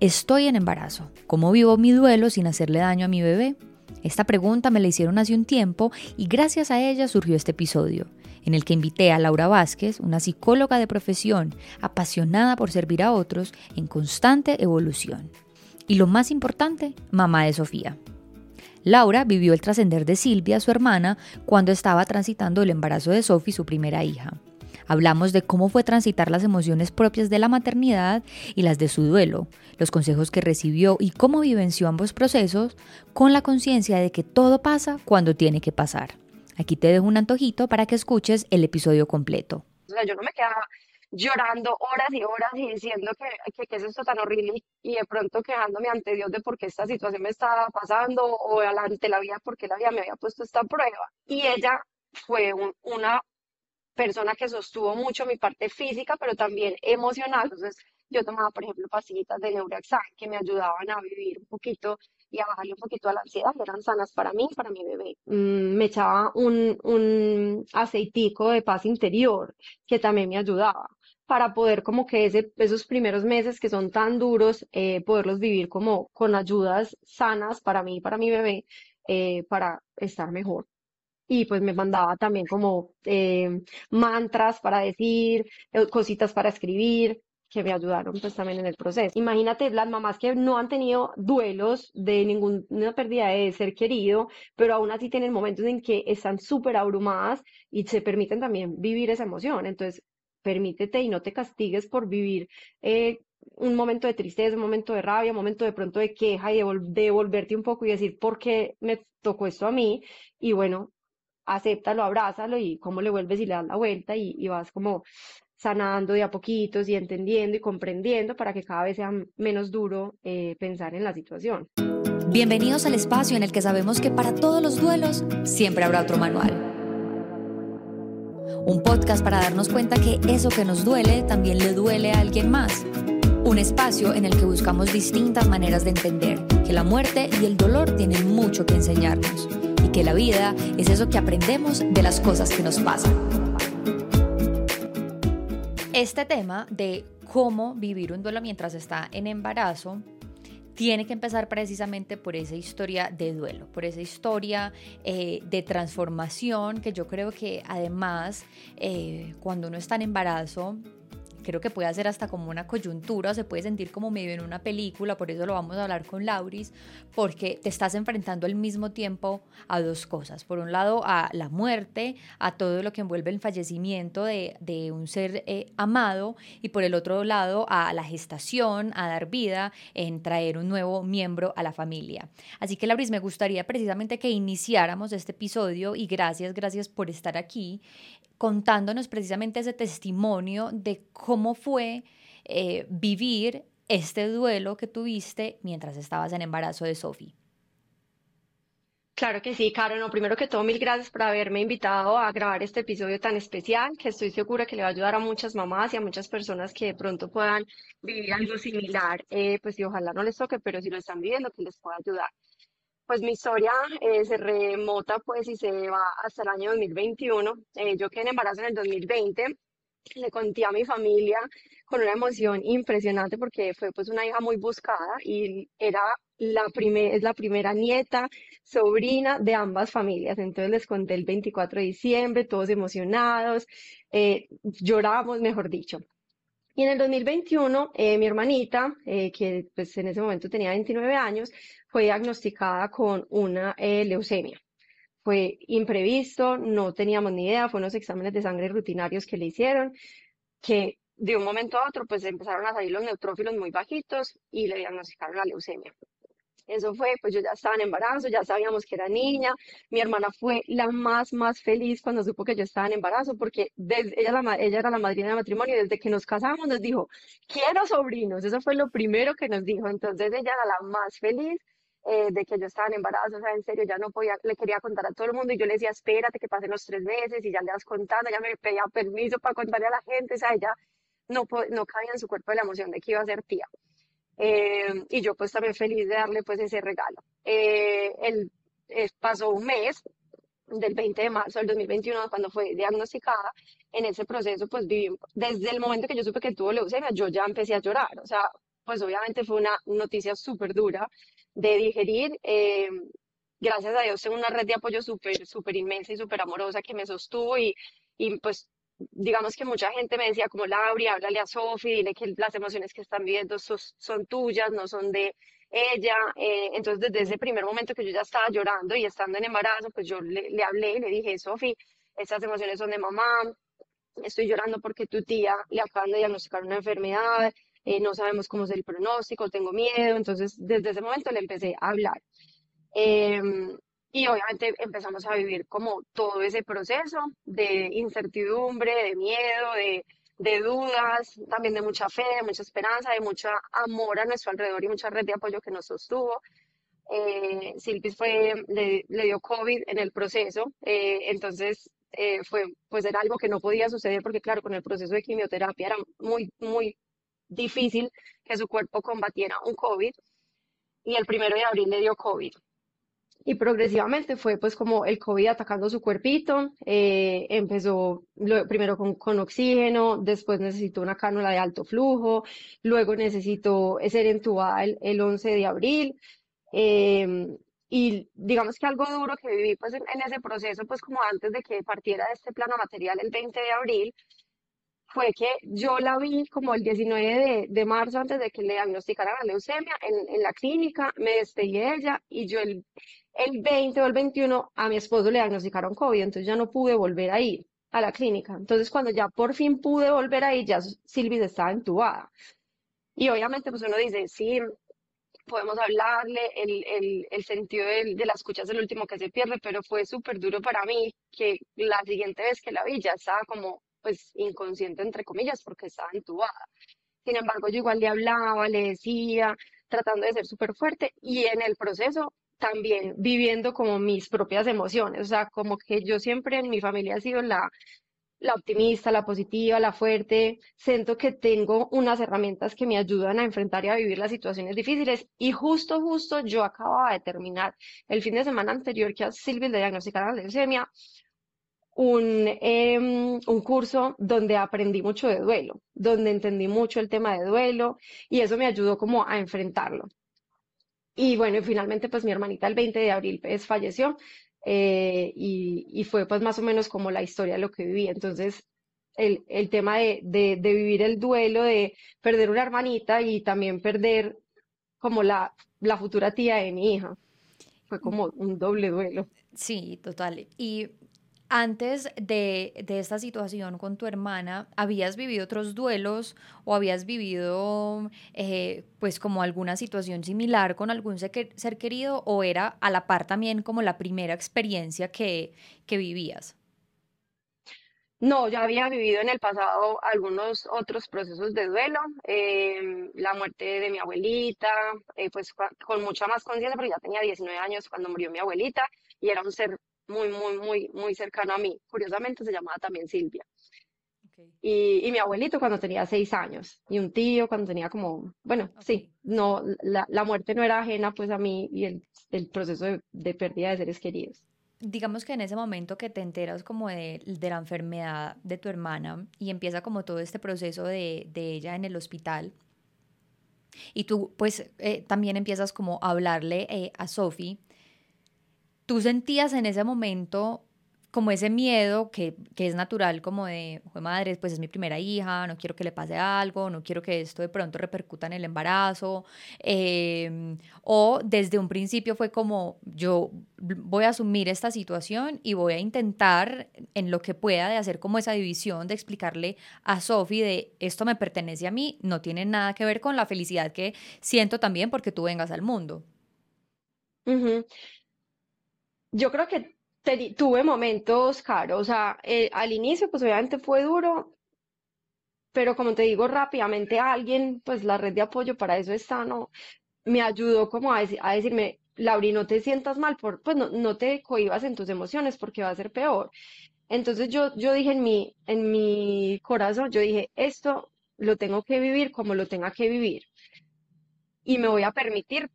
Estoy en embarazo. ¿Cómo vivo mi duelo sin hacerle daño a mi bebé? Esta pregunta me la hicieron hace un tiempo y gracias a ella surgió este episodio, en el que invité a Laura Vázquez, una psicóloga de profesión apasionada por servir a otros en constante evolución. Y lo más importante, mamá de Sofía. Laura vivió el trascender de Silvia, su hermana, cuando estaba transitando el embarazo de Sofía, su primera hija. Hablamos de cómo fue transitar las emociones propias de la maternidad y las de su duelo, los consejos que recibió y cómo vivenció ambos procesos con la conciencia de que todo pasa cuando tiene que pasar. Aquí te dejo un antojito para que escuches el episodio completo. Yo no me quedaba llorando horas y horas y diciendo que, que, es esto tan horrible y de pronto quejándome ante Dios de por qué esta situación me estaba pasando o ante la vida porque la vida me había puesto esta prueba. Y ella fue una persona que sostuvo mucho mi parte física, pero también emocional. Entonces, yo tomaba, por ejemplo, pastillitas de Neuraxan que me ayudaban a vivir un poquito y a bajarle un poquito a la ansiedad, eran sanas para mí y para mi bebé. Mm, me echaba un, un aceitico de paz interior que también me ayudaba para poder como que ese, esos primeros meses que son tan duros, eh, poderlos vivir como con ayudas sanas para mí y para mi bebé, eh, para estar mejor y pues me mandaba también como eh, mantras para decir, eh, cositas para escribir, que me ayudaron pues también en el proceso. Imagínate las mamás que no han tenido duelos de ninguna pérdida de ser querido, pero aún así tienen momentos en que están súper abrumadas y se permiten también vivir esa emoción. Entonces, permítete y no te castigues por vivir eh, un momento de tristeza, un momento de rabia, un momento de pronto de queja y de devolverte un poco y decir, ¿por qué me tocó esto a mí? Y bueno, acéptalo, abrázalo y cómo le vuelves y le das la vuelta y, vas como sanando de a poquitos y entendiendo y comprendiendo para que cada vez sea menos duro eh, pensar en la situación. Bienvenidos al espacio en el que sabemos que para todos los duelos siempre habrá otro manual. Un podcast para darnos cuenta que eso que nos duele también le duele a alguien más. Un espacio en el que buscamos distintas maneras de entender que la muerte y el dolor tienen mucho que enseñarnos que la vida es eso que aprendemos de las cosas que nos pasan. Este tema de cómo vivir un duelo mientras está en embarazo tiene que empezar precisamente por esa historia de duelo, por esa historia eh, de transformación que yo creo que además eh, cuando uno está en embarazo creo que puede hacer hasta como una coyuntura, se puede sentir como medio en una película, por eso lo vamos a hablar con Lauris, porque te estás enfrentando al mismo tiempo a dos cosas. Por un lado, a la muerte, a todo lo que envuelve el fallecimiento de, de un ser eh, amado, y por el otro lado, a la gestación, a dar vida, en traer un nuevo miembro a la familia. Así que, Lauris, me gustaría precisamente que iniciáramos este episodio y gracias, gracias por estar aquí contándonos precisamente ese testimonio de cómo fue eh, vivir este duelo que tuviste mientras estabas en embarazo de Sophie. Claro que sí, Caro. No, primero que todo, mil gracias por haberme invitado a grabar este episodio tan especial, que estoy segura que le va a ayudar a muchas mamás y a muchas personas que de pronto puedan vivir algo similar. Eh, pues y ojalá no les toque, pero si lo están viviendo, que les pueda ayudar. Pues mi historia eh, se remota pues y se va hasta el año 2021. Eh, yo quedé en embarazo en el 2020. Le conté a mi familia con una emoción impresionante porque fue pues una hija muy buscada y era la es la primera nieta, sobrina de ambas familias. Entonces les conté el 24 de diciembre, todos emocionados, eh, lloramos, mejor dicho. Y en el 2021, mi hermanita, que pues en ese momento tenía 29 años, fue diagnosticada con una eh, leucemia. Fue imprevisto, no teníamos ni idea, fue unos exámenes de sangre rutinarios que le hicieron, que de un momento a otro pues empezaron a salir los neutrófilos muy bajitos y le diagnosticaron la leucemia. Eso fue, pues yo ya estaba en embarazo, ya sabíamos que era niña. Mi hermana fue la más, más feliz cuando supo que yo estaba en embarazo, porque desde, ella, la, ella era la madrina de matrimonio y desde que nos casamos nos dijo, quiero sobrinos. Eso fue lo primero que nos dijo. Entonces ella era la más feliz eh, de que yo estaba en embarazo, o sea, en serio, ya no podía, le quería contar a todo el mundo y yo le decía, espérate que pasen los tres meses y ya le vas contando, ya me pedía permiso para contarle a la gente, o sea, ella no, no cabía en su cuerpo la emoción de que iba a ser tía. Eh, y yo pues también feliz de darle pues ese regalo. Eh, el, pasó un mes, del 20 de marzo del 2021, cuando fue diagnosticada, en ese proceso pues viví, desde el momento que yo supe que tuvo leucemia, yo ya empecé a llorar, o sea, pues obviamente fue una noticia súper dura de digerir. Eh, gracias a Dios tengo una red de apoyo súper, súper inmensa y súper amorosa que me sostuvo y, y pues digamos que mucha gente me decía como Laura, háblale a Sofi, dile que las emociones que están viviendo son, son tuyas, no son de ella. Eh, entonces desde ese primer momento que yo ya estaba llorando y estando en embarazo, pues yo le, le hablé y le dije, Sofi, estas emociones son de mamá, estoy llorando porque tu tía le acaban de diagnosticar una enfermedad, eh, no sabemos cómo es el pronóstico, tengo miedo. Entonces desde ese momento le empecé a hablar. Em, y obviamente empezamos a vivir como todo ese proceso de incertidumbre, de miedo, de, de dudas, también de mucha fe, de mucha esperanza, de mucho amor a nuestro alrededor y mucha red de apoyo que nos sostuvo. Eh, Silvis fue, le, le, dio COVID en el proceso, eh, entonces eh, fue, pues era algo que no podía suceder porque claro, con el proceso de quimioterapia era muy, muy difícil que su cuerpo combatiera un COVID y el primero de abril le dio COVID. Y progresivamente fue pues como el COVID atacando su cuerpito, eh, empezó lo, primero con, con, oxígeno, después necesitó una cánula de alto flujo, luego necesitó ser entubada el, el 11 de abril, eh, y digamos que algo duro que viví pues en, en, ese proceso, pues como antes de que partiera de este plano material el 20 de abril, fue que yo la vi como el 19 de, de marzo antes de que le diagnosticaran la leucemia en, en la clínica, me despedí de ella y yo el el 20 o el 21 a mi esposo le diagnosticaron COVID, entonces ya no pude volver a ir a la clínica. Entonces cuando ya por fin pude volver a ir, ya Silvis estaba entubada. Y obviamente pues uno dice, sí, podemos hablarle, el, el, el sentido de, de, la escucha es el último que se pierde, pero fue súper duro para mí que la siguiente vez que la vi ya estaba como pues inconsciente entre comillas porque estaba entubada. Sin embargo, yo igual le hablaba, le decía, tratando de ser súper fuerte y en el proceso también viviendo como mis propias emociones, o sea, como que yo siempre en mi familia he sido la, la optimista, la positiva, la fuerte, siento que tengo unas herramientas que me ayudan a enfrentar y a vivir las situaciones difíciles. Y justo, justo yo acababa de terminar el fin de semana anterior que a Silvia le diagnosticaron la leucemia, un, eh, un curso donde aprendí mucho de duelo, donde entendí mucho el tema de duelo y eso me ayudó como a enfrentarlo. Y bueno, finalmente pues mi hermanita el 20 de abril pues falleció eh, y, y, fue pues más o menos como la historia de lo que viví. Entonces, el, el tema de, de, de, vivir el duelo, de perder una hermanita y también perder como la, la futura tía de mi hija, fue como un doble duelo. Sí, total. Y antes de, de, esta situación con tu hermana, ¿habías vivido otros duelos o habías vivido eh, pues como alguna situación similar con algún ser querido o era a la par también como la primera experiencia que, que vivías? No, ya había vivido en el pasado algunos otros procesos de duelo, eh, la muerte de mi abuelita, eh, pues con mucha más conciencia, porque ya tenía 19 años cuando murió mi abuelita y era un ser muy, muy, muy, muy cercano a mí. Curiosamente se llamaba también Silvia. Okay. Y, y, mi abuelito cuando tenía seis años y un tío cuando tenía como, bueno, okay. sí, no, la, la, muerte no era ajena pues a mí y el, el proceso de, de, pérdida de seres queridos. Digamos que en ese momento que te enteras como de, de la enfermedad de tu hermana y empieza como todo este proceso de, de ella en el hospital, y tú pues eh, también empiezas como a hablarle eh, a Sophie ¿Tú sentías en ese momento como ese miedo que, que es natural, como de, madre, pues es mi primera hija, no quiero que le pase algo, no quiero que esto de pronto repercuta en el embarazo? Eh, o desde un principio fue como, yo voy a asumir esta situación y voy a intentar en lo que pueda de hacer como esa división, de explicarle a Sofi de esto me pertenece a mí, no tiene nada que ver con la felicidad que siento también porque tú vengas al mundo. Yo creo que tuve momentos, Caro, o sea, eh, al inicio pues obviamente fue duro, pero como te digo, rápidamente alguien, pues la red de apoyo para eso está, ¿no? Me ayudó como a decirme, Lauri, no te sientas mal, por, pues no, no te cohibas en tus emociones porque va a ser peor. Entonces yo, yo dije en mi, en mi corazón, yo dije, esto lo tengo que vivir como lo tenga que vivir. Y me voy a permitir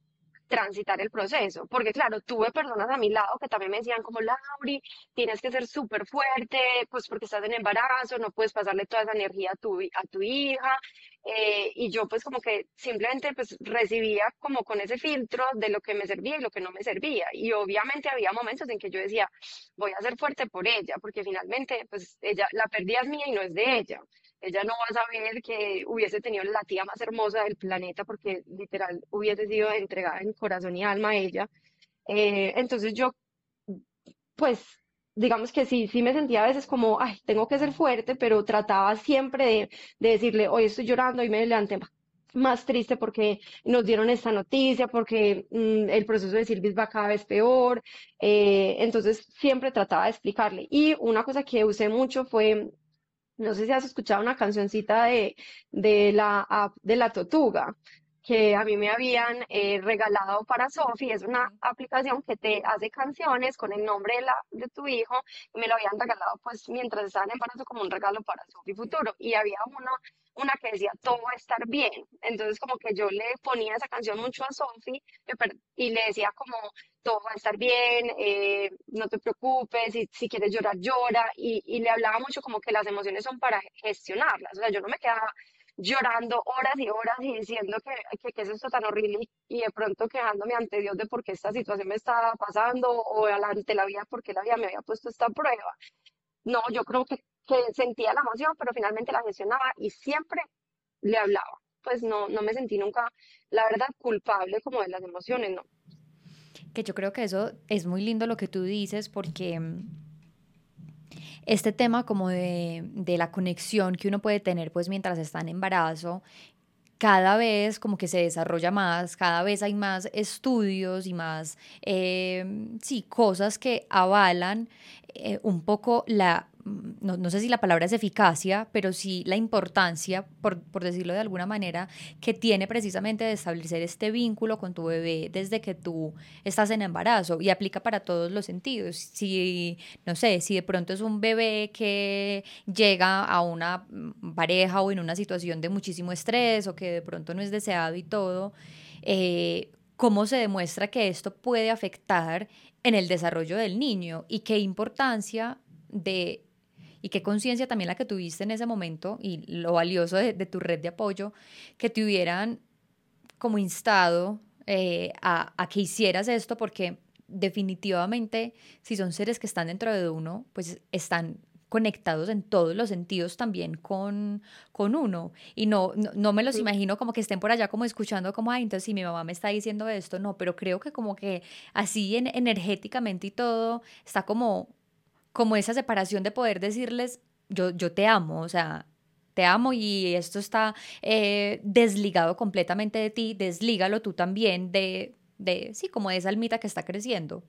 transitar el proceso, porque claro, tuve personas a mi lado que también me decían como, Lauri, tienes que ser súper fuerte, pues porque estás en embarazo, no puedes pasarle toda esa energía a tu, a tu hija, eh, y yo pues como que simplemente pues recibía como con ese filtro de lo que me servía y lo que no me servía, y obviamente había momentos en que yo decía, voy a ser fuerte por ella, porque finalmente pues ella, la pérdida es mía y no es de ella. Ella no va a saber que hubiese tenido la tía más hermosa del planeta porque literal hubiese sido entregada en corazón y alma a ella. Eh, entonces yo, pues, digamos que sí, sí me sentía a veces como, ay, tengo que ser fuerte, pero trataba siempre de, de decirle, hoy estoy llorando y me levanté más triste porque nos dieron esta noticia, porque mm, el proceso de Silvis va cada vez peor. Eh, entonces siempre trataba de explicarle. Y una cosa que usé mucho fue no sé si has escuchado una cancioncita de, de la de la Totuga que a mí me habían eh, regalado para Sofi. Es una aplicación que te hace canciones con el nombre de, la, de tu hijo y me lo habían regalado pues mientras estaba en embarazo como un regalo para Sofi futuro. Y había uno, una que decía, todo va a estar bien. Entonces como que yo le ponía esa canción mucho a Sofi y le decía como, todo va a estar bien, eh, no te preocupes, si, si quieres llorar, llora, y, y, le hablaba mucho como que las emociones son para gestionarlas, o sea, yo no me quedaba llorando horas y horas y diciendo que, que, que es esto tan horrible y, de pronto quejándome ante Dios de por qué esta situación me estaba pasando o ante la vida porque la vida me había puesto esta prueba. No, yo creo que, que sentía la emoción, pero finalmente la gestionaba y siempre le hablaba. Pues no, no me sentí nunca, la verdad, culpable como de las emociones, no que yo creo que eso es muy lindo lo que tú dices porque este tema como de, de, la conexión que uno puede tener pues mientras está en embarazo, cada vez como que se desarrolla más, cada vez hay más estudios y más, eh, sí, cosas que avalan eh, un poco la Mm, no, sé si la palabra es eficacia, pero sí la importancia, por, decirlo de alguna manera, que tiene precisamente de establecer este vínculo con tu bebé desde que tú estás en embarazo y aplica para todos los sentidos. Si, no sé, si de pronto es un bebé que llega a una mm, pareja o en una situación de muchísimo estrés o que de pronto no es deseado y todo, eh, ¿cómo se demuestra que esto puede afectar en el desarrollo del niño y qué importancia de y qué conciencia también la que tuviste en ese momento y lo valioso de, tu red de apoyo, que te hubieran como instado eh, a, a, que hicieras esto, porque definitivamente si son seres que están dentro de uno, pues están conectados en todos los sentidos también con, con uno. Y no, no, me los imagino como que estén por allá como escuchando como, ay, entonces si mi mamá me está diciendo esto, no, pero creo que como que así en, energéticamente y todo está como como esa separación de poder decirles, yo, yo te amo, o sea, te amo y esto está eh, desligado completamente de ti, deslígalo tú también de, de, sí, como de esa almita que está creciendo.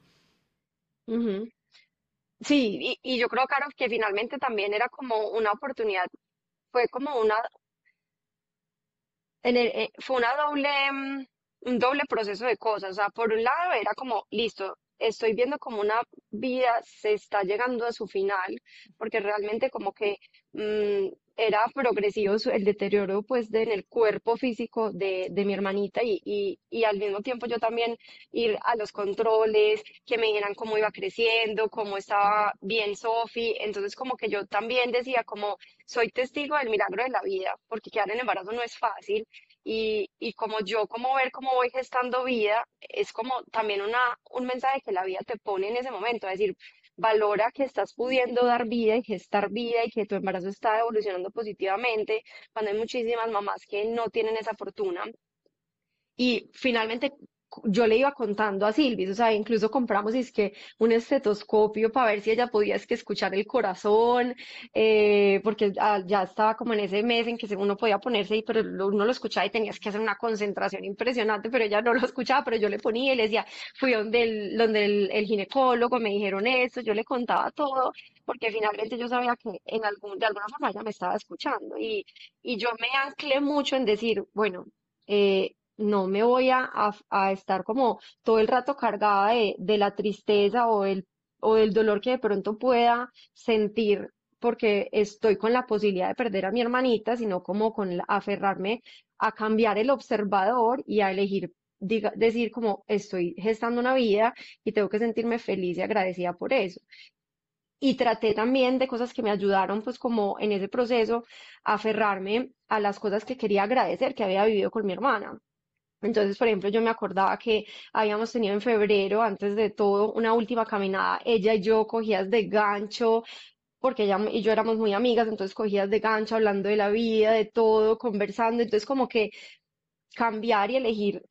Sí, y, yo creo, Caro, que finalmente también era como una oportunidad, fue como una, eh, fue una doble, mm, un doble proceso de cosas. O sea, por un lado era como, listo, estoy viendo como una vida se está llegando a su final, porque realmente como que mm, era progresivo el deterioro pues en el cuerpo físico de, de mi hermanita y, y, y, al mismo tiempo yo también ir a los controles, que me dijeran cómo iba creciendo, cómo estaba bien Sofi, entonces como que yo también decía como soy testigo del milagro de la vida, porque quedar en embarazo no es fácil y, y como yo, como ver cómo voy gestando vida, es como también una, un mensaje que la vida te pone en ese momento, es decir, valora que estás pudiendo dar vida y gestar vida y que tu embarazo está evolucionando positivamente, cuando hay muchísimas mamás que no tienen esa fortuna. Y finalmente yo le iba contando a Silvis, o sea, incluso compramos es que un estetoscopio para ver si ella podía es que escuchar el corazón, eh, porque ya estaba como en ese mes en que uno podía ponerse ahí, pero uno lo escuchaba y tenías que hacer una concentración impresionante, pero ella no lo escuchaba, pero yo le ponía y le decía, fui donde el, donde el, ginecólogo, me dijeron esto, yo le contaba todo, porque finalmente yo sabía que en algún, de alguna forma ella me estaba escuchando y, y yo me anclé mucho en decir, bueno, eh, no me voy a, a, estar como todo el rato cargada de, de la tristeza o el, o del dolor que de pronto pueda sentir porque estoy con la posibilidad de perder a mi hermanita, sino como con aferrarme a cambiar el observador y a elegir diga, decir como estoy gestando una vida y tengo que sentirme feliz y agradecida por eso. Y traté también de cosas que me ayudaron, pues como en ese proceso, aferrarme a las cosas que quería agradecer que había vivido con mi hermana. Entonces, por ejemplo, yo me acordaba que habíamos tenido en febrero, antes de todo, una última caminada, ella y yo cogías de gancho, porque ella y yo éramos muy amigas, entonces cogías de gancho hablando de la vida, de todo, conversando, entonces como que cambiar y elegir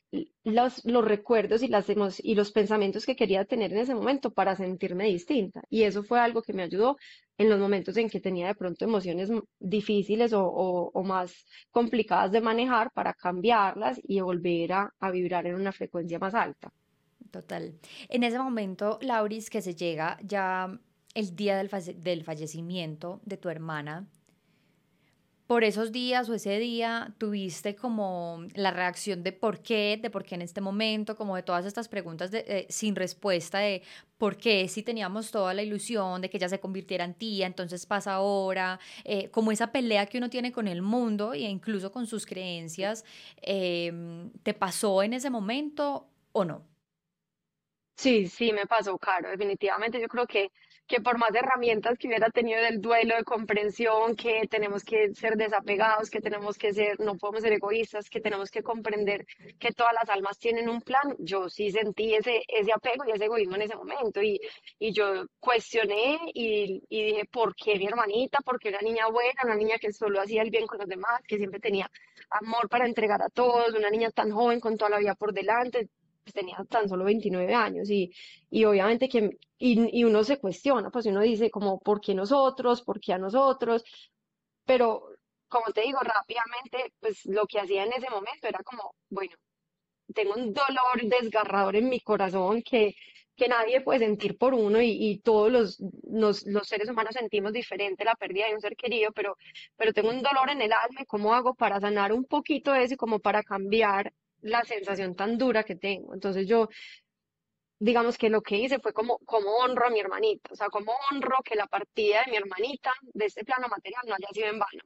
los, recuerdos y, las y los pensamientos que quería tener en ese momento para sentirme distinta. Y eso fue algo que me ayudó en los momentos en que tenía de pronto emociones difíciles o, o, más complicadas de manejar para cambiarlas y volver a, a vibrar en una frecuencia más alta. Total. En ese momento, Lauris, que se llega ya el día del, del fallecimiento de tu hermana, por esos días o ese día tuviste como la reacción de por qué, de por qué en este momento, como de todas estas preguntas eh, sin respuesta de por qué si teníamos toda la ilusión de que ella se convirtiera en tía, entonces pasa ahora, eh, como esa pelea que uno tiene con el mundo e incluso con sus creencias, em, ¿te pasó en ese momento o no? Sí, sí, me pasó, Caro. Definitivamente yo creo que que por más herramientas que hubiera tenido del duelo, de comprensión, que tenemos que ser desapegados, que tenemos que ser, no podemos ser egoístas, que tenemos que comprender que todas las almas tienen un plan, yo sí sentí ese, ese apego y ese egoísmo en ese momento y, y yo cuestioné y, y dije, ¿por qué mi hermanita? ¿Por qué una niña buena, una niña que solo hacía el bien con los demás, que siempre tenía amor para entregar a todos, una niña tan joven con toda la vida por delante? Pues tenía tan solo 29 años y, y obviamente que, y, y, uno se cuestiona, pues uno dice como, ¿por qué nosotros? ¿Por qué a nosotros? Pero como te digo, rápidamente, pues lo que hacía en ese momento era como, bueno, tengo un dolor desgarrador en mi corazón que, que nadie puede sentir por uno y, y todos los, los, los, seres humanos sentimos diferente la pérdida de un ser querido, pero, pero tengo un dolor en el alma cómo hago para sanar un poquito eso y como para cambiar la sensación tan dura que tengo. Entonces yo, digamos que lo que hice fue como, como honro a mi hermanita, o sea, como honro que la partida de mi hermanita de este plano material no haya sido en vano.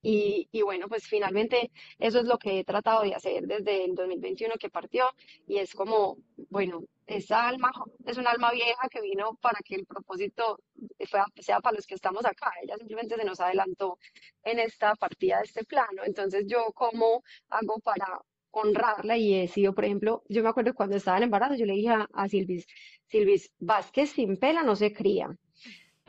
Y, y, bueno, pues finalmente eso es lo que he tratado de hacer desde el 2021 que partió y es como, bueno, esa alma es un alma vieja que vino para que el propósito sea para los que estamos acá. Ella simplemente se nos adelantó en esta partida de este plano. Entonces yo cómo hago para honrarla y he sido, por ejemplo, yo me acuerdo cuando estaba en embarazo, yo le dije a, Silvis, Silvis, Vázquez sin pela no se cría.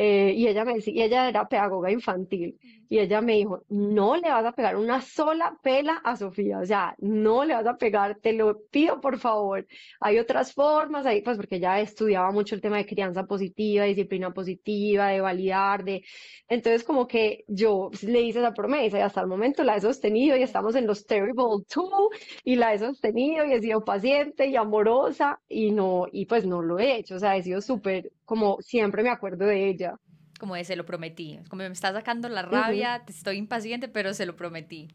Eh, y ella me decía, y ella era pedagoga infantil, y ella me dijo, no le vas a pegar una sola pela a Sofía, o sea, no le vas a pegar, te lo pido por favor. Hay otras formas ahí, pues porque ella estudiaba mucho el tema de crianza positiva, disciplina positiva, de validar, de... Entonces como que yo le hice esa promesa y hasta el momento la he sostenido y estamos en los Terrible Two y la he sostenido y he sido paciente y amorosa y no, y pues no lo he hecho, o sea, he sido súper, como siempre me acuerdo de ella como de se lo prometí. Como me está sacando la rabia, estoy impaciente, pero se lo prometí.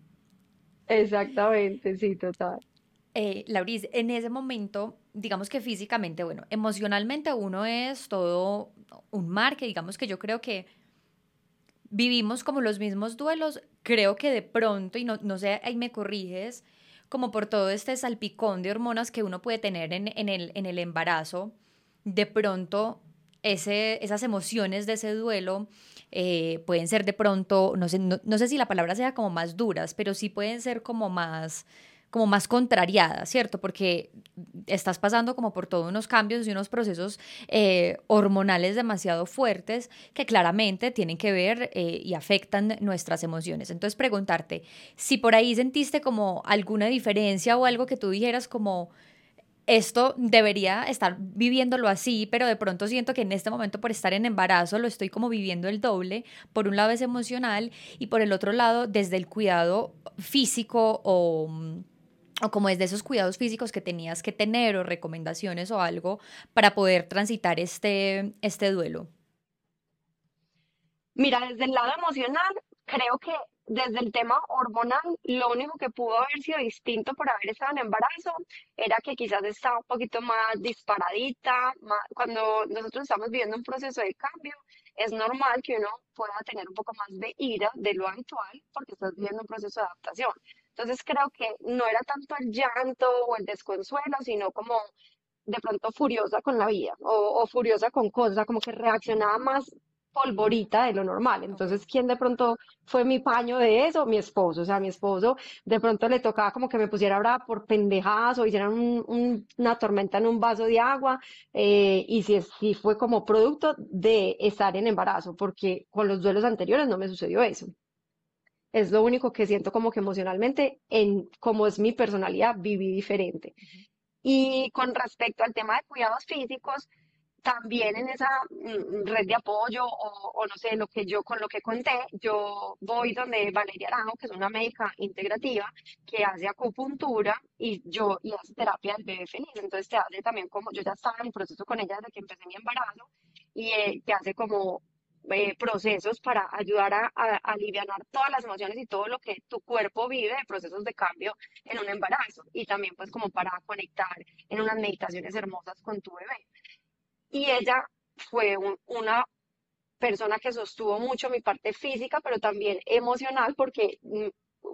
Exactamente, sí, total. Eh, Lauris, en ese momento, digamos que físicamente, bueno, emocionalmente uno es todo un mar, que digamos que yo creo que vivimos como los mismos duelos, creo que de pronto, y no, no sé, ahí me corriges, como por todo este salpicón de hormonas que uno puede tener en, en, el, en el embarazo, de pronto esas emociones de ese duelo eh, pueden ser de pronto, no sé, no, sé si la palabra sea como más duras, pero sí pueden ser como más como más contrariadas, ¿cierto? Porque estás pasando como por todos unos cambios y unos procesos eh, hormonales demasiado fuertes que claramente tienen que ver eh, y afectan nuestras emociones. Entonces preguntarte, si por ahí sentiste como alguna diferencia o algo que tú dijeras como, esto debería estar viviéndolo así, pero de pronto siento que en este momento por estar en embarazo lo estoy como viviendo el doble. Por un lado es emocional y por el otro lado desde el cuidado físico o, o como desde esos cuidados físicos que tenías que tener o recomendaciones o algo para poder transitar este, este duelo. Mira, desde el lado emocional, creo que desde el tema hormonal, lo único que pudo haber sido distinto por haber estado en embarazo era que quizás estaba un poquito más disparadita. cuando nosotros estamos viviendo un proceso de cambio, es normal que uno pueda tener un poco más de ira de lo habitual porque estás viviendo un proceso de adaptación. Entonces creo que no era tanto el llanto o el desconsuelo, sino como de pronto furiosa con la vida o, o furiosa con cosas, como que reaccionaba más polvorita de lo normal. Entonces, ¿quién de pronto fue mi paño de eso? Mi esposo. O sea, mi esposo de pronto le tocaba como que me pusiera brava por pendejadas o hicieran un- una tormenta en un vaso de agua. eh, y si, si fue como producto de estar en embarazo, porque con los duelos anteriores no me sucedió eso. Es lo único que siento como que emocionalmente, en como es mi personalidad, viví diferente. Y con respecto al tema de cuidados físicos, también en esa mm, red de apoyo o, no sé, lo que yo con lo que conté, yo voy donde Valeria Arango, que es una médica integrativa que hace acupuntura y yo y hace terapia del bebé feliz. Entonces te hace también como, yo ya estaba en proceso con ella desde que empecé mi embarazo y eh, te hace como eh, procesos para ayudar a, a, a alivianar todas las emociones y todo lo que tu cuerpo vive de procesos de cambio en un embarazo y también pues como para conectar en unas meditaciones hermosas con tu bebé. Y ella fue un- una persona que sostuvo mucho mi parte física, pero también emocional, porque mm,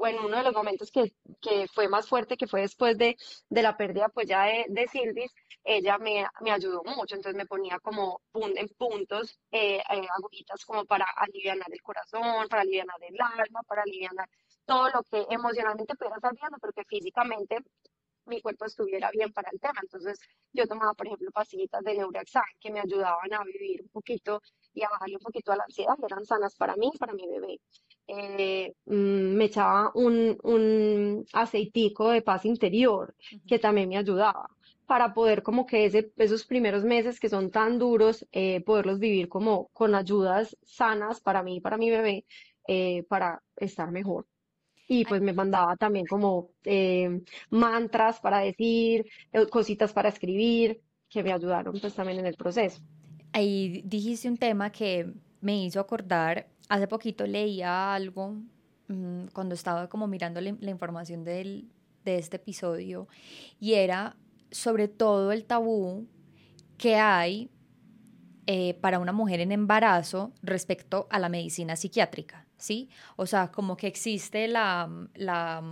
en uno de los momentos que, que fue más fuerte, que fue después de, de la pérdida pues ya de, de Silvis, ella me, me ayudó mucho, entonces me ponía como en puntos, eh, eh, agujitas como para alivianar el corazón, para alivianar el alma, para alivianar todo lo que emocionalmente pudiera estar viendo, pero que físicamente mi cuerpo estuviera bien para el tema. Entonces, yo tomaba, por ejemplo, pastillitas de Neuraxan que me ayudaban a vivir un poquito y a bajarle un poquito a la ansiedad, y eran sanas para mí y para mi bebé. Eh, mm, me echaba un, un aceitico de paz interior que también me ayudaba para poder como que ese, esos primeros meses que son tan duros, eh, poderlos vivir como con ayudas sanas para mí y para mi bebé, eh, para estar mejor. Y pues me mandaba también como eh, mantras para decir, eh, cositas para escribir, que me ayudaron pues también en el proceso. Ahí dijiste un tema que me hizo acordar, hace poquito leía algo mm, cuando estaba como mirando la, la información del, de este episodio y era sobre todo el tabú que hay eh, para una mujer en embarazo respecto a la medicina psiquiátrica, ¿sí? O sea, como que existe la, la,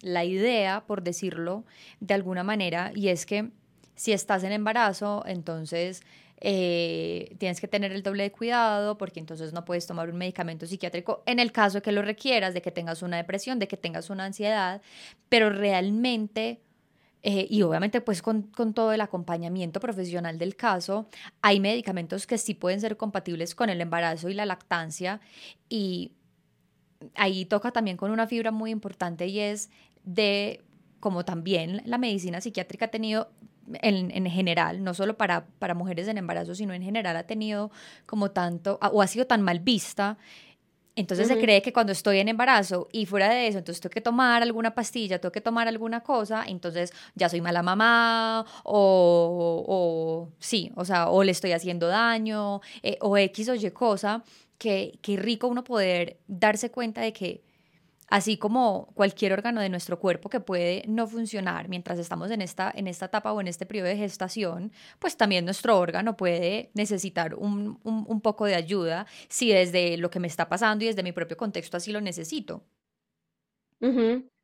la idea, por decirlo de alguna manera, y es que si estás en embarazo, entonces eh, tienes que tener el doble de cuidado porque entonces no puedes tomar un medicamento psiquiátrico en el caso de que lo requieras, de que tengas una depresión, de que tengas una ansiedad, pero realmente eh, y obviamente pues con, con todo el acompañamiento profesional del caso, hay medicamentos que sí pueden ser compatibles con el embarazo y la lactancia y ahí toca también con una fibra muy importante y es de como también la medicina psiquiátrica ha tenido en, en general, no solo para, para mujeres en embarazo, sino en general ha tenido como tanto, o ha sido tan mal vista. Entonces se cree que cuando estoy en embarazo y fuera de eso, entonces tengo que tomar alguna pastilla, tengo que tomar alguna cosa, entonces ya soy mala mamá o, o sí, o sea, o le estoy haciendo daño eh, o X o Y cosa, que rico uno poder darse cuenta de que así como cualquier órgano de nuestro cuerpo que puede no funcionar mientras estamos en esta, en esta etapa o en este periodo de gestación, pues también nuestro órgano puede necesitar un, un, poco de ayuda si desde lo que me está pasando y desde mi propio contexto así lo necesito.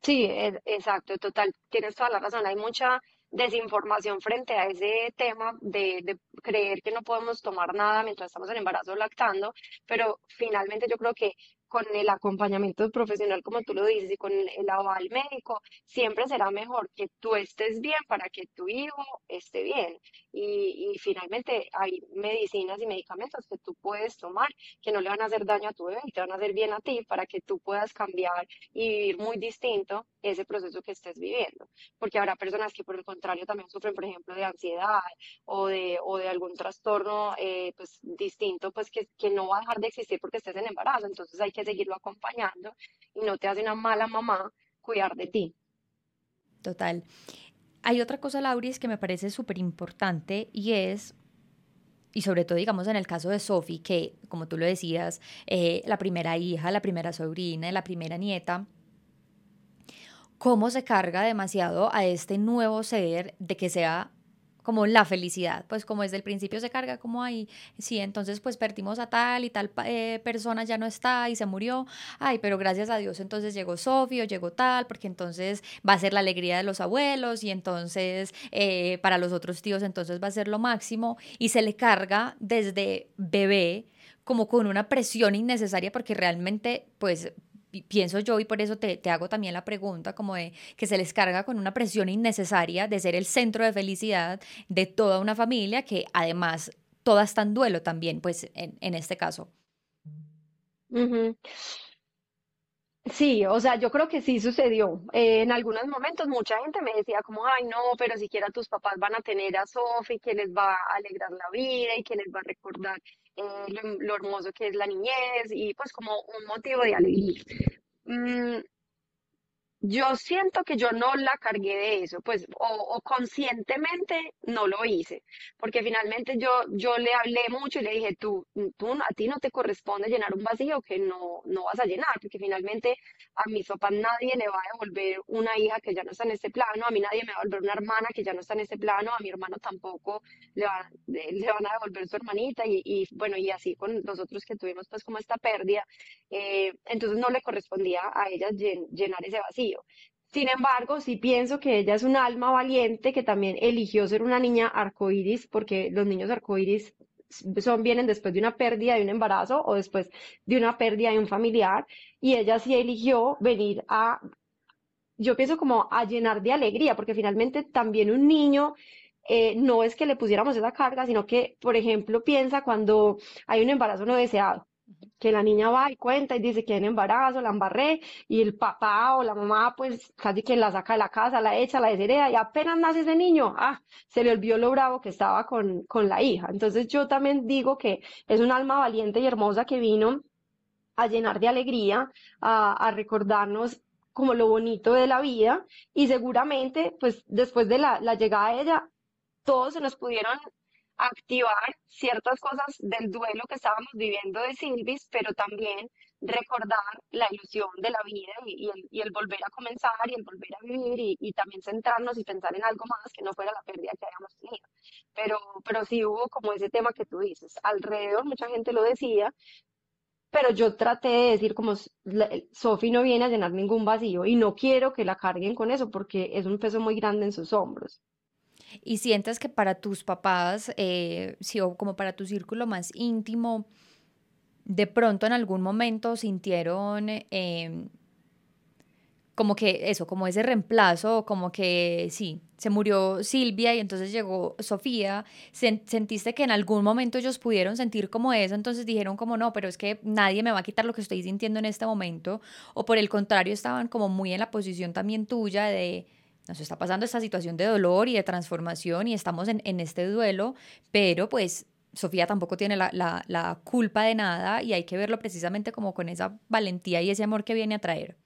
Sí, e- exacto, total, tienes toda la razón. Hay mucha desinformación frente a ese tema de, de creer que no podemos tomar nada mientras estamos en embarazo lactando, pero finalmente yo creo que con el acompañamiento profesional, como tú lo dices, y con el, aval médico, siempre será mejor que tú estés bien para que tu hijo esté bien. Y, y finalmente hay medicinas y medicamentos que tú puedes tomar que no le van a hacer daño a tu bebé y te van a hacer bien a ti para que tú puedas cambiar y vivir muy distinto ese proceso que estés viviendo. Porque habrá personas que por el contrario también sufren, por ejemplo, de ansiedad o de, o de algún trastorno eh, pues, distinto, pues que, que no va a dejar de existir porque estés en embarazo. Entonces hay que seguirlo acompañando y no te hace una mala mamá cuidar de ti. Total. Hay otra cosa, Lauris, que me parece súper importante y es, y sobre todo digamos en el caso de Sophie, que como tú lo decías, eh, la primera hija, la primera sobrina, la primera nieta, cómo se carga demasiado a este nuevo ser de que sea como la felicidad, pues como desde el principio se carga como ahí, sí, entonces pues perdimos a tal y tal eh, persona ya no está y se murió, ay, pero gracias a Dios entonces llegó Sofía o llegó tal, porque entonces va a ser la alegría de los abuelos y entonces eh, para los otros tíos entonces va a ser lo máximo y se le carga desde bebé como con una presión innecesaria porque realmente pues pienso yo y por eso te, te, hago también la pregunta como de que se les carga con una presión innecesaria de ser el centro de felicidad de toda una familia que además toda está en duelo también, pues en, en este caso. Sí, o sea, yo creo que sí sucedió. Eh, en algunos momentos mucha gente me decía como, ay, no, pero siquiera tus papás van a tener a Sofi que les va a alegrar la vida y que les va a recordar eh, lo, hermoso que es la niñez y pues como un motivo de alegría. Mm, yo siento que yo no la cargué de eso, pues, o, conscientemente no lo hice, porque finalmente yo, yo le hablé mucho y le dije, tú, tú, a ti no te corresponde llenar un vacío que no, no vas a llenar, porque finalmente a mis papás nadie le va a devolver una hija que ya no está en este plano, a mí nadie me va a devolver una hermana que ya no está en este plano, a mi hermano tampoco le, va, le van a devolver su hermanita y, bueno, y así con los otros que tuvimos pues como esta pérdida, eh, entonces no le correspondía a ellas llenar ese vacío. Sin embargo, sí pienso que ella es un alma valiente que también eligió ser una niña arcoíris, porque los niños arcoíris son, vienen después de una pérdida de un embarazo o después de una pérdida de un familiar, y ella sí eligió venir a, yo pienso como a llenar de alegría, porque finalmente también un niño eh, no es que le pusiéramos esa carga, sino que, por ejemplo, piensa cuando hay un embarazo no deseado que la niña va y cuenta y dice que en embarazo, la embarré, y el papá o la mamá pues casi que la saca de la casa, la echa, la deshereda, y apenas nace ese niño, ah, se le olvidó lo bravo que estaba con, con la hija. Entonces yo también digo que es un alma valiente y hermosa que vino a llenar de alegría, a, a recordarnos como lo bonito de la vida, y seguramente pues después de la, la llegada de ella, todos se nos pudieron activar ciertas cosas del duelo que estábamos viviendo de Silvis, pero también recordar la ilusión de la vida y, el, volver a comenzar y el volver a vivir y, también centrarnos y pensar en algo más que no fuera la pérdida que habíamos tenido. Pero, pero sí hubo como ese tema que tú dices. Alrededor mucha gente lo decía, pero yo traté de decir como Sofi no viene a llenar ningún vacío y no quiero que la carguen con eso porque es un peso muy grande en sus hombros. Y sientes que para tus papás, eh, sí, o como para tu círculo más íntimo, de pronto en algún momento sintieron em, como que eso, como ese reemplazo, como que sí, se murió Silvia y entonces llegó Sofía, sentiste que en algún momento ellos pudieron sentir como eso, entonces dijeron como no, pero es que nadie me va a quitar lo que estoy sintiendo en este momento, o por el contrario estaban como muy en la posición también tuya de nos está pasando esta situación de dolor y de transformación y estamos en, este duelo, pero pues Sofía tampoco tiene la, la, culpa de nada y hay que verlo precisamente como con esa valentía y ese amor que viene a traer.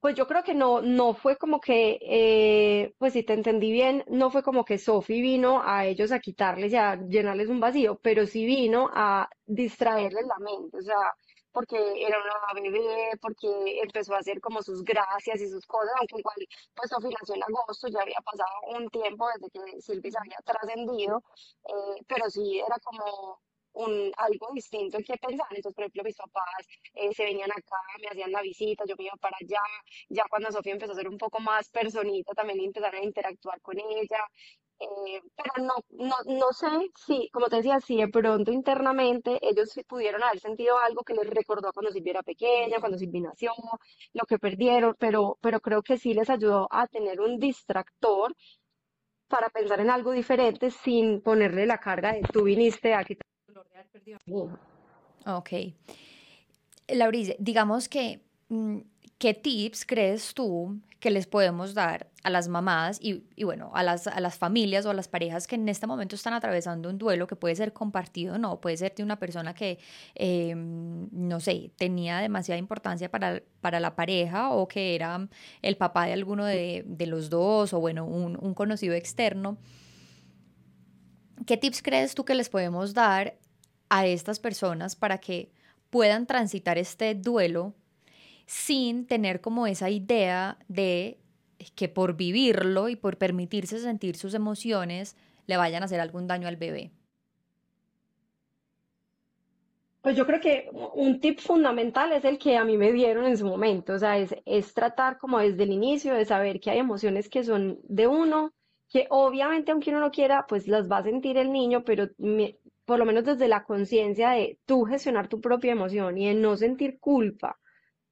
Pues yo creo que no, no fue como que, eh, pues si te entendí bien, no fue como que Sofi vino a ellos a quitarles y a llenarles un vacío, pero sí vino a distraerles la mente. O sea, porque era una bebé, porque empezó a hacer como sus gracias y sus cosas, aunque igual pues Sofía nació en agosto, ya había pasado un tiempo desde que Silvia se había trascendido, eh, pero sí era como un, algo distinto que pensar. Entonces, por ejemplo, mis papás eh, se venían acá, me hacían la visita, yo me iba para allá. Ya cuando Sofía empezó a ser un poco más personita, también empezaron a interactuar con ella. Eh, pero no, no, no sé si, como te decía, si de pronto internamente ellos pudieron haber sentido algo que les recordó cuando Silvia era pequeña, cuando Silvia nació, lo que perdieron, pero, pero creo que sí les ayudó a tener un distractor para pensar en algo diferente sin ponerle la carga de tú viniste a quitar el dolor de haber perdido Ok. Laurice, digamos que, mm, ¿qué tips crees tú que les podemos dar a las mamás y, bueno, a las, a las familias o a las parejas que en este momento están atravesando un duelo que puede ser compartido, no, puede ser de una persona que, em, no sé, tenía demasiada importancia para, para la pareja o que era el papá de alguno de, de los dos o bueno, un, un conocido externo. ¿Qué tips crees tú que les podemos dar a estas personas para que puedan transitar este duelo sin tener como esa idea de que por vivirlo y por permitirse sentir sus emociones le vayan a hacer algún daño al bebé. Pues yo creo que un tip fundamental es el que a mí me dieron en su momento, o sea, es, tratar como desde el inicio de saber que hay emociones que son de uno, que obviamente aunque uno no quiera, pues las va a sentir el niño, pero por lo menos desde la conciencia de tú gestionar tu propia emoción y de no sentir culpa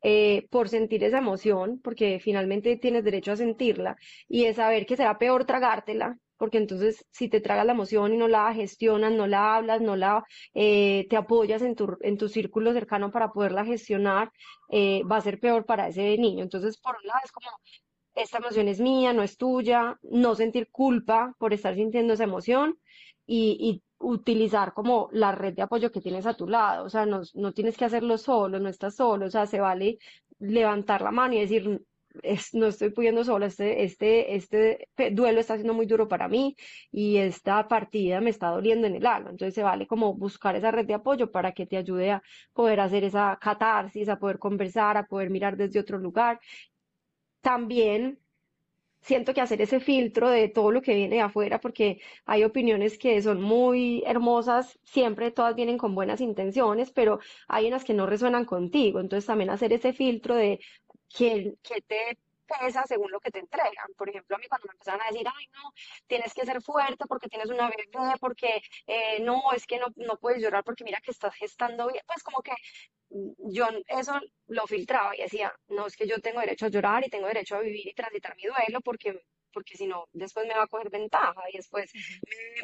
eh, por sentir esa emoción, porque finalmente tienes derecho a sentirla, y de saber que será peor tragártela porque entonces si te tragas la emoción y no la gestionas, no la hablas, no la eh, te apoyas en tu, en tu círculo cercano para poderla gestionar, eh, va a ser peor para ese niño. Entonces, por un lado, es como, esta emoción es mía, no es tuya, no sentir culpa por estar sintiendo esa emoción y, y utilizar como la red de apoyo que tienes a tu lado, o sea, no, no tienes que hacerlo solo, no estás solo, o sea, se vale levantar la mano y decir, no estoy pudiendo sola, este, este, este duelo está siendo muy duro para mí y esta partida me está doliendo en el alma. Entonces se vale como buscar esa red de apoyo para que te ayude a poder hacer esa catarsis, a poder conversar, a poder mirar desde otro lugar. También siento que hacer ese filtro de todo lo que viene de afuera, porque hay opiniones que son muy hermosas, siempre todas vienen con buenas intenciones, pero hay unas que no resuenan contigo. Entonces también hacer ese filtro de que, te pesa según lo que te entregan. Por ejemplo, a mí cuando me empezaron a decir, ay, no, tienes que ser fuerte porque tienes una bebé, porque eh, no, es que no, no puedes llorar porque mira que estás gestando bien, pues como que yo eso lo filtraba y decía, no, es que yo tengo derecho a llorar y tengo derecho a vivir y transitar mi duelo porque porque si no, después me va a coger ventaja y después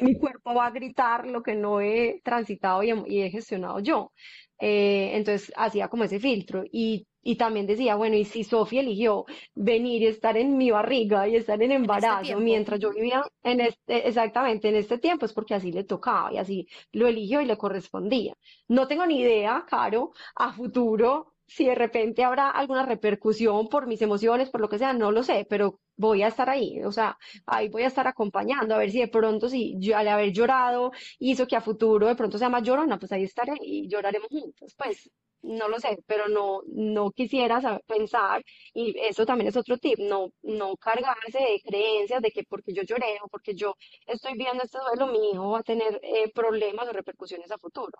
mi, cuerpo va a gritar lo que no he transitado y he, y he gestionado yo. Eh, entonces hacía como ese filtro y y también decía, bueno, y si Sofía eligió venir y estar en mi barriga y estar en este embarazo mientras yo vivía en este, exactamente en este tiempo, es porque así le tocaba y así lo eligió y le correspondía. No tengo ni idea, Caro, a futuro, si de repente habrá alguna repercusión por mis emociones, por lo que sea, no lo sé, pero voy a estar ahí, o sea, ahí voy a estar acompañando, a ver si de pronto, si yo, al haber llorado hizo que a futuro de pronto sea más llorona, pues ahí estaré y lloraremos juntos, pues no lo sé, pero no, no quisiera pensar, y eso también es otro tip, no, no cargarse de creencias de que porque yo lloré o porque yo estoy viendo este duelo, mi hijo va a tener eh, problemas o repercusiones a futuro.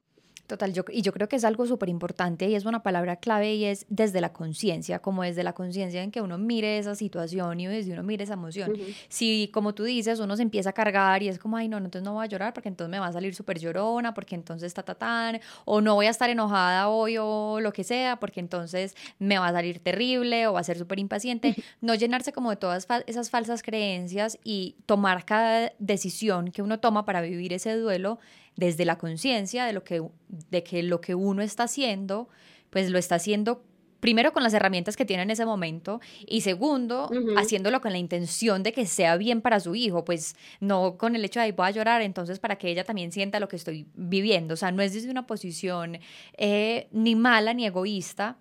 Total, yo, y yo creo que es algo súper importante y es una palabra clave y es desde la conciencia, como desde la conciencia en que uno mire esa situación y desde uno mire esa emoción. Si, como tú dices, uno se empieza a cargar y es como, ay, no, entonces no voy a llorar porque entonces me va a salir súper llorona, porque entonces está tan, o no voy a estar enojada hoy o lo que sea, porque entonces me va a salir terrible o va a ser súper impaciente. No llenarse como de todas esas falsas creencias y tomar cada decisión que uno toma para vivir ese duelo desde la conciencia de, lo que, de que lo que uno está haciendo, pues lo está haciendo primero con las herramientas que tiene en ese momento y segundo, haciéndolo con la intención de que sea bien para su hijo, pues no con el hecho de, ahí voy a llorar, entonces para que ella también sienta lo que estoy viviendo. O sea, no es desde una posición eh, ni mala ni egoísta,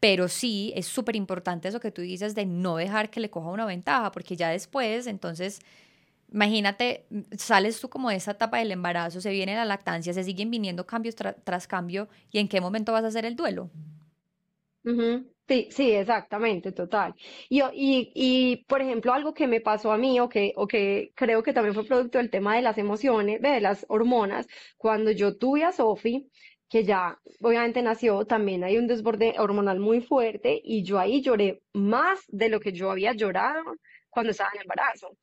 pero sí es súper importante eso que tú dices de no dejar que le coja una ventaja, porque ya después, entonces Imagínate, sales tú como de esa etapa del embarazo, se viene la lactancia, se siguen viniendo cambios tras cambio y en qué momento vas a hacer el duelo. Sí, sí, exactamente, total. Y, y, y, por ejemplo, algo que me pasó a mí o que, o que creo que también fue producto del tema de las emociones, de las hormonas, cuando yo tuve a Sofi, que ya obviamente nació, también hay un desborde hormonal muy fuerte y yo ahí lloré más de lo que yo había llorado cuando estaba en embarazo.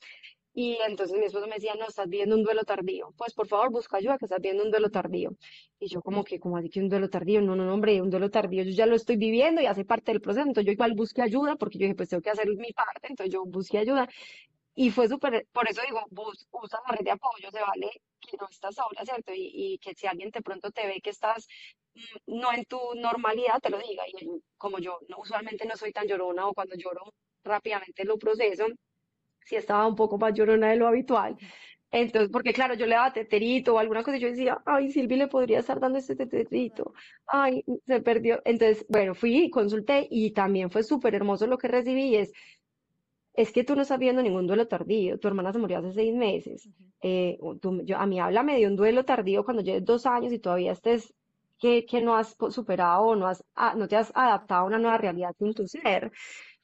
Y entonces mi esposo me decía, no, estás viendo un duelo tardío. Pues por favor, busca ayuda, que estás viendo un duelo tardío. Y yo como que, como así que un duelo tardío? No, no, no, hombre, un duelo tardío, yo ya lo estoy viviendo y hace parte del proceso. Entonces yo igual busqué ayuda, porque yo dije, pues tengo que hacer mi parte. Entonces yo busqué ayuda. Y fue súper, por eso digo, usa la red de apoyo, se vale que no estás sola, ¿cierto? Y, y que si alguien de pronto te ve que estás mm, no en tu normalidad, te lo diga. Y como yo no, usualmente no soy tan llorona o cuando lloro rápidamente lo proceso, si estaba un poco más llorona de lo habitual. Entonces, porque claro, yo le daba teterito o alguna cosa y yo decía, ay, Silvi le podría estar dando este teterito. Ay, se perdió. Entonces, bueno, fui, consulté y también fue súper hermoso lo que recibí. es, es que tú no estás viendo ningún duelo tardío. Tu hermana se murió hace seis meses. Eh, yo, a mí háblame de un duelo tardío cuando lleves dos años y todavía estés que, que no has superado o no, has, ah, no te has adaptado a una nueva realidad en tu ser.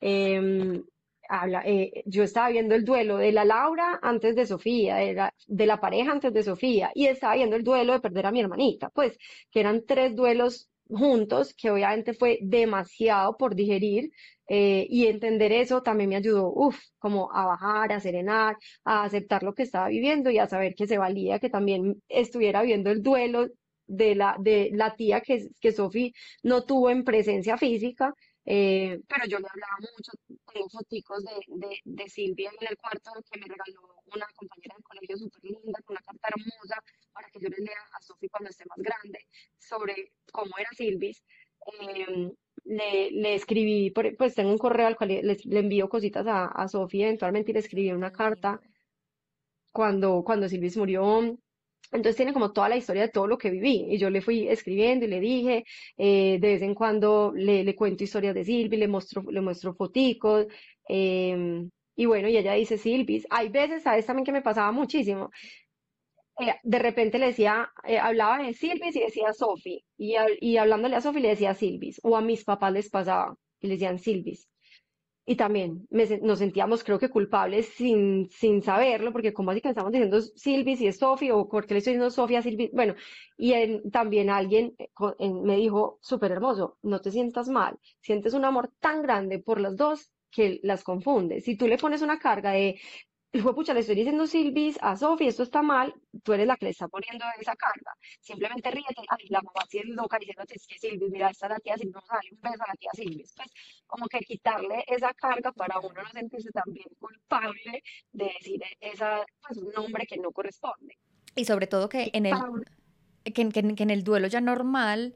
Eh, habla, eh, yo estaba viendo el duelo de la Laura antes de Sofía, de la, de la pareja antes de Sofía, y estaba viendo el duelo de perder a mi hermanita, pues, que eran tres duelos juntos, que obviamente fue demasiado por digerir, eh, y entender eso también me ayudó, uff, como a bajar, a serenar, a aceptar lo que estaba viviendo y a saber que se valía que también estuviera viendo el duelo de la, de la tía que, que Sofi no tuvo en presencia física, eh, pero yo le hablaba mucho, tengo foticos de, de, de, Silvia en el cuarto que me regaló una compañera del colegio súper linda, con una carta hermosa, para que yo le lea a Sofi cuando esté más grande, sobre cómo era Silvis. Eh, le, le, escribí, pues tengo un correo al cual le, le envío cositas a, a Sofía, eventualmente le escribí una carta cuando, cuando Silvis murió, entonces tiene como toda la historia de todo lo que viví. Y yo le fui escribiendo y le dije, eh, de vez en cuando le, le cuento historias de Silvi, le muestro, le muestro foticos. Em, y bueno, y ella dice, Silvis, hay veces, ¿sabes también que me pasaba muchísimo? Eh, de repente le decía, eh, hablaba de Silvis y decía Sofi. Y, y hablándole a Sofi le decía Silvis. O a mis papás les pasaba y le decían Silvis. Y también nos sentíamos, creo que culpables sin, sin saberlo, porque como así que estamos diciendo Silvi si es Sofi, o porque le estoy diciendo Sofía Silvi, bueno, y también alguien eh, me dijo, súper hermoso, no te sientas mal, sientes un amor tan grande por las dos que las confundes. Si tú le pones una carga de Fue pucha, le estoy diciendo Silvis a Sofi, esto está mal, tú eres la que le está poniendo esa carga. Simplemente ríete, ay, la mamá así es loca diciéndote, es que Silvis, mira, esta es la tía Silvis, darle un beso a la tía Silvis. Pues, como que quitarle esa carga para uno no sentirse también culpable de decir esa, pues, un nombre que no corresponde. Y sobre todo que en el, que, que, que en el duelo ya normal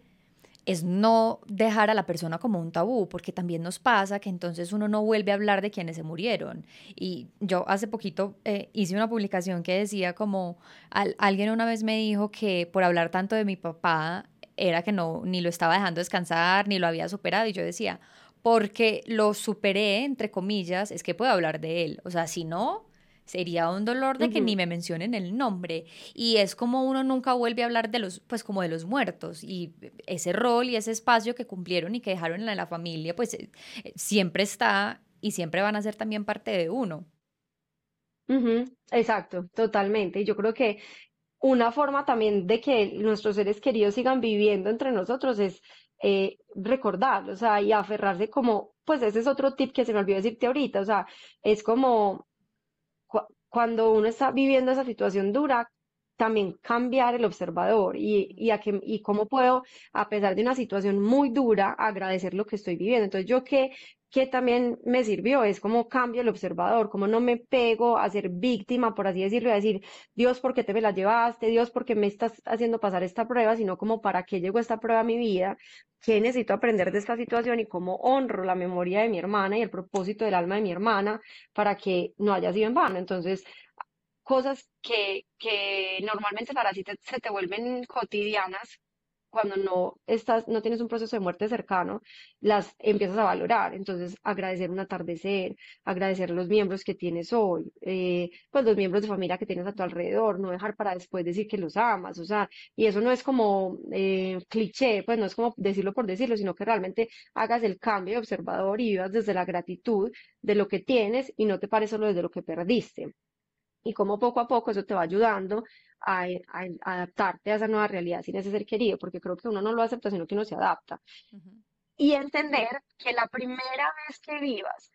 es no dejar a la persona como un tabú, porque también nos pasa que entonces uno no vuelve a hablar de quienes se murieron. Y yo hace poquito eh, hice una publicación que decía como alguien una vez me dijo que por hablar tanto de mi papá era que no ni lo estaba dejando descansar, ni lo había superado y yo decía, porque lo superé entre comillas, es que puedo hablar de él. O sea, si no, sería un dolor de que ni me mencionen el nombre y es como uno nunca vuelve a hablar de los pues como de los muertos y ese rol y ese espacio que cumplieron y que dejaron en la familia pues eh, siempre está y siempre van a ser también parte de uno. Exacto, totalmente. Y yo creo que una forma también de que nuestros seres queridos sigan viviendo entre nosotros es eh, recordarlo, o sea, y aferrarse como, pues ese es otro tip que se me olvidó decirte ahorita, o sea, es como cuando uno está viviendo esa situación dura, también cambiar el observador y, y, a que, y cómo puedo, a pesar de una situación muy dura, agradecer lo que estoy viviendo. Entonces, yo que, que también me sirvió es como cambio el observador, como no me pego a ser víctima, por así decirlo, a decir, Dios, ¿por qué te me la llevaste? Dios, ¿por qué me estás haciendo pasar esta prueba? Sino como, ¿para qué llegó esta prueba a mi vida? ¿Qué necesito aprender de esta situación? Y cómo honro la memoria de mi hermana y el propósito del alma de mi hermana para que no haya sido en vano. Entonces, cosas que, que normalmente para ti se te vuelven cotidianas, cuando no estás, no tienes un proceso de muerte cercano, las empiezas a valorar. Entonces, agradecer un atardecer, agradecer los miembros que tienes hoy, eh, pues los miembros de familia que tienes a tu alrededor, no dejar para después decir que los amas, o sea, y eso no es como eh, cliché, pues no es como decirlo por decirlo, sino que realmente hagas el cambio de observador y vivas desde la gratitud de lo que tienes y no te pares solo desde lo que perdiste y como poco a poco eso te va ayudando a, adaptarte a esa nueva realidad sin ese ser querido, porque creo que uno no lo acepta, sino que uno se adapta. Y entender que la primera vez que vivas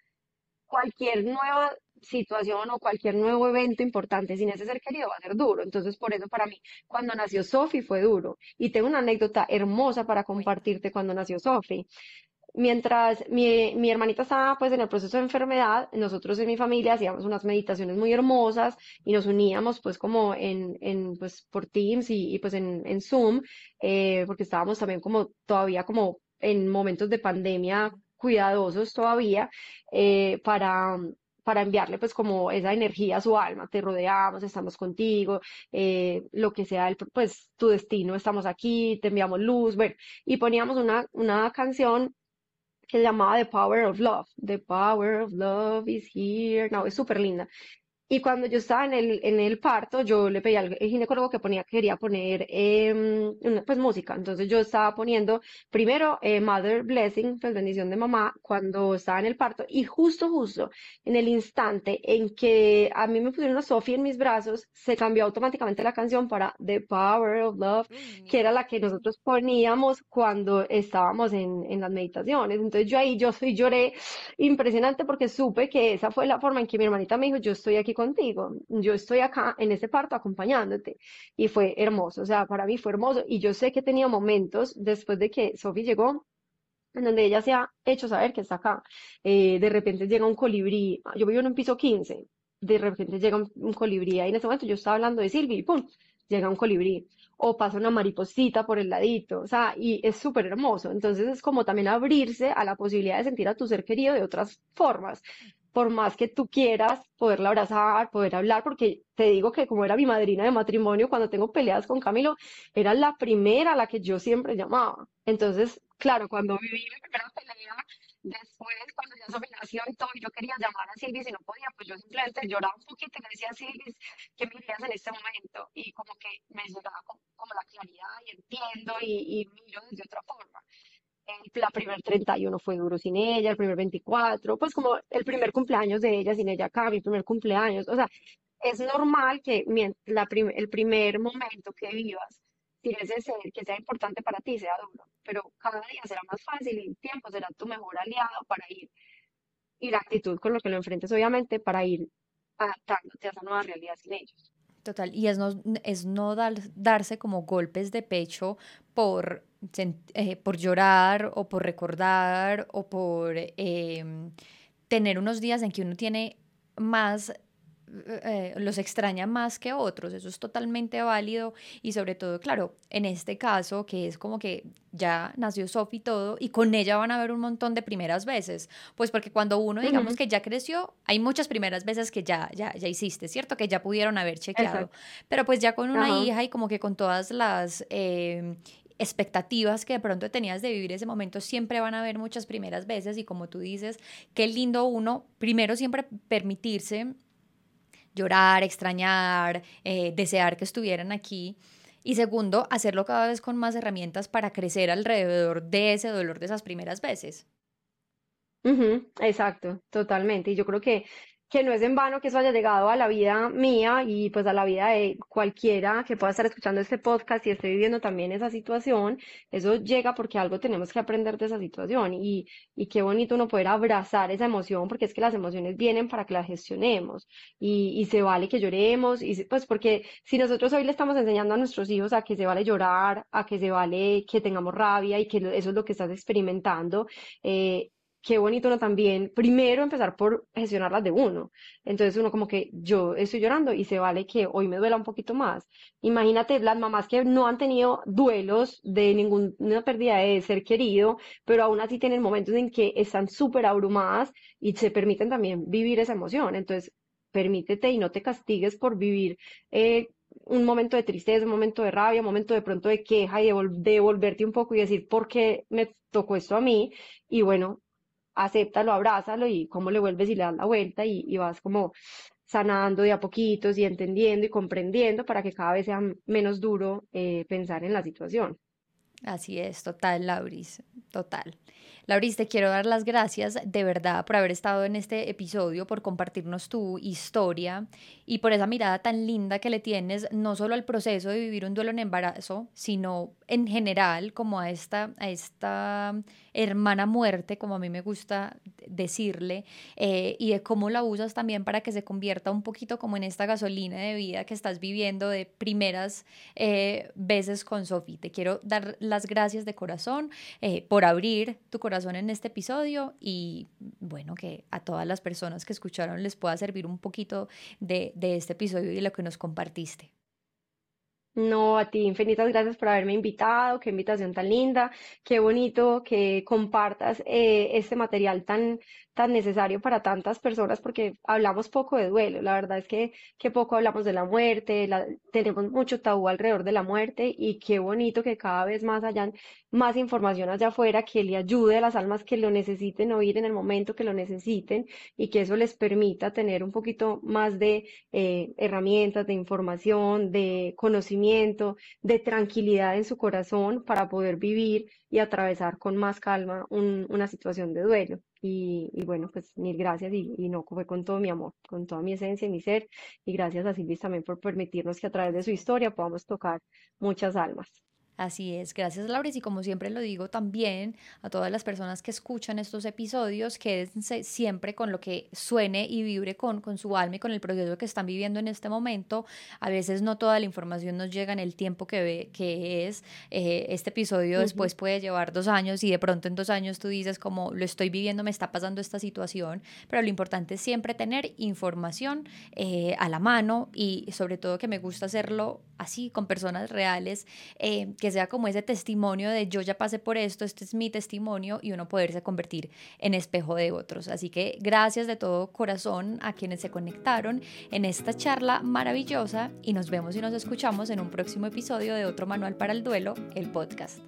cualquier nueva situación o cualquier nuevo evento importante sin ese ser querido va a ser duro. Entonces, por eso para mí, cuando nació Sofi fue duro. Y tengo una anécdota hermosa para compartirte cuando nació Sofi. Mientras mi, mi, hermanita estaba pues en el proceso de enfermedad, nosotros en mi familia hacíamos unas meditaciones muy hermosas y nos uníamos pues como en, en pues por Teams y, y pues en, en Zoom, eh, porque estábamos también como todavía como en momentos de pandemia cuidadosos todavía, eh, para, para enviarle pues como esa energía a su alma, te rodeamos, estamos contigo, eh, lo que sea, el, pues tu destino, estamos aquí, te enviamos luz, bueno, y poníamos una, una canción que llamaba The Power of Love. The Power of Love is here. No, es súper linda. Y cuando yo estaba en el, en el parto, yo le pedí al ginecólogo que ponía, quería poner em, pues música. Entonces yo estaba poniendo primero eh, Mother Blessing, pues bendición de mamá, cuando estaba en el parto. Y justo, justo en el instante en que a mí me pusieron a Sophie en mis brazos, se cambió automáticamente la canción para The Power of Love, que era la que nosotros poníamos cuando estábamos en, en las meditaciones. Entonces yo ahí yo soy lloré impresionante porque supe que esa fue la forma en que mi hermanita me dijo, yo estoy aquí contigo, yo estoy acá en este parto acompañándote. Y fue hermoso, o sea, para mí fue hermoso. Y yo sé que tenía momentos después de que Sophie llegó, en donde ella se ha hecho saber que está acá. Eh, de repente llega un colibrí, yo vivo en un piso 15, de repente llega un, colibrí ahí en ese momento yo estaba hablando de Silvi y pum, llega un colibrí o pasa una mariposita por el ladito, o sea, y es súper hermoso. Entonces es como también abrirse a la posibilidad de sentir a tu ser querido de otras formas por más que tú quieras poderla abrazar, poder hablar, porque te digo que como era mi madrina de matrimonio, cuando tengo peleas con Camilo, era la primera a la que yo siempre llamaba. Entonces, claro, cuando viví mi primera pelea, después, cuando ya Sofía nació y todo, yo quería llamar a Silvis y no podía, pues yo simplemente lloraba un poquito y le decía a Silvis, ¿qué me dirías en este momento? Y como que me llegaba como, la claridad y entiendo y, y miro desde otra forma la primer 31 fue duro sin ella, el primer 24, pues como el primer cumpleaños de ella sin ella acá, mi primer cumpleaños, o sea, es normal que la el primer momento que vivas tienes ser que sea importante para ti sea duro, pero cada día será más fácil y el tiempo será tu mejor aliado para ir, y la actitud con lo que lo enfrentes obviamente para ir adaptándote a esa nueva realidad sin ellos. Total, y es no, es no darse como golpes de pecho por eh, por llorar o por recordar o por em, tener unos días en que uno tiene más eh, los extraña más que otros, eso es totalmente válido y sobre todo, claro, en este caso que es como que ya nació Sophie todo y con ella van a haber un montón de primeras veces, pues porque cuando uno digamos que ya creció, hay muchas primeras veces que ya, ya, ya hiciste, ¿cierto? Que ya pudieron haber chequeado, pero pues ya con una hija y como que con todas las em, expectativas que de pronto tenías de vivir ese momento siempre van a haber muchas primeras veces y como tú dices, qué lindo uno, primero siempre permitirse llorar, extrañar, eh, desear que estuvieran aquí. Y segundo, hacerlo cada vez con más herramientas para crecer alrededor de ese dolor de esas primeras veces. exacto, totalmente. Y yo creo que que no es en vano que eso haya llegado a la vida mía y pues a la vida de cualquiera que pueda estar escuchando este podcast y esté viviendo también esa situación, eso llega porque algo tenemos que aprender de esa situación y, y qué bonito uno poder abrazar esa emoción porque es que las emociones vienen para que las gestionemos y, y se vale que lloremos y pues porque si nosotros hoy le estamos enseñando a nuestros hijos a que se vale llorar, a que se vale que tengamos rabia y que eso es lo que estás experimentando, eh, qué bonito uno también, primero empezar por gestionar las de uno. Entonces uno como que yo estoy llorando y se vale que hoy me duela un poquito más. Imagínate las mamás que no han tenido duelos de ninguna pérdida de ser querido, pero aún así tienen momentos en que están súper abrumadas y se permiten también vivir esa emoción. Entonces, permítete y no te castigues por vivir eh, un momento de tristeza, un momento de rabia, un momento de pronto de queja y de, de volverte un poco y decir, ¿por qué me tocó esto a mí? Y bueno, acéptalo, abrázalo y cómo le vuelves y le das la vuelta y, vas como sanando de a poquitos y entendiendo y comprendiendo para que cada vez sea menos duro eh, pensar en la situación. Así es, total, Lauris, total. Lauris, te quiero dar las gracias de verdad por haber estado en este episodio, por compartirnos tu historia y por esa mirada tan linda que le tienes no solo al proceso de vivir un duelo en embarazo, sino en general como a esta, a esta hermana muerte, como a mí me gusta decirle, eh, y de cómo la usas también para que se convierta un poquito como en esta gasolina de vida que estás viviendo de primeras eh, veces con Sofi. Te quiero dar las gracias de corazón eh, por abrir tu corazón en este episodio y bueno, que a todas las personas que escucharon les pueda servir un poquito de, de este episodio y lo que nos compartiste. No, a ti infinitas gracias por haberme invitado, qué invitación tan linda, qué bonito que compartas eh, este material tan, tan necesario para tantas personas porque hablamos poco de duelo, la verdad es que, que poco hablamos de la muerte, tenemos mucho tabú alrededor de la muerte y qué bonito que cada vez más hayan más información allá afuera que le ayude a las almas que lo necesiten oír en el momento que lo necesiten y que eso les permita tener un poquito más de eh, herramientas, de información, de conocimiento, de tranquilidad en su corazón para poder vivir y atravesar con más calma un- una situación de duelo. Y, y bueno, pues mil gracias y, y no fue con todo mi amor, con toda mi esencia y mi ser. Y gracias a Silvis también por permitirnos que a través de su historia podamos tocar muchas almas. Así es, gracias Laura. Y como siempre lo digo también a todas las personas que escuchan estos episodios, quédense siempre con lo que suene y vibre con, con su alma y con el proceso que están viviendo en este momento. A veces no toda la información nos llega en el tiempo que, ve, que es. Eh, este episodio después puede llevar dos años y de pronto en dos años tú dices como lo estoy viviendo, me está pasando esta situación, pero lo importante es siempre tener información eh, a la mano y sobre todo que me gusta hacerlo así con personas reales eh, que sea como ese testimonio de yo ya pasé por esto, este es mi testimonio y uno poderse convertir en espejo de otros. Así que gracias de todo corazón a quienes se conectaron en esta charla maravillosa y nos vemos y nos escuchamos en un próximo episodio de otro Manual para el Duelo, el podcast.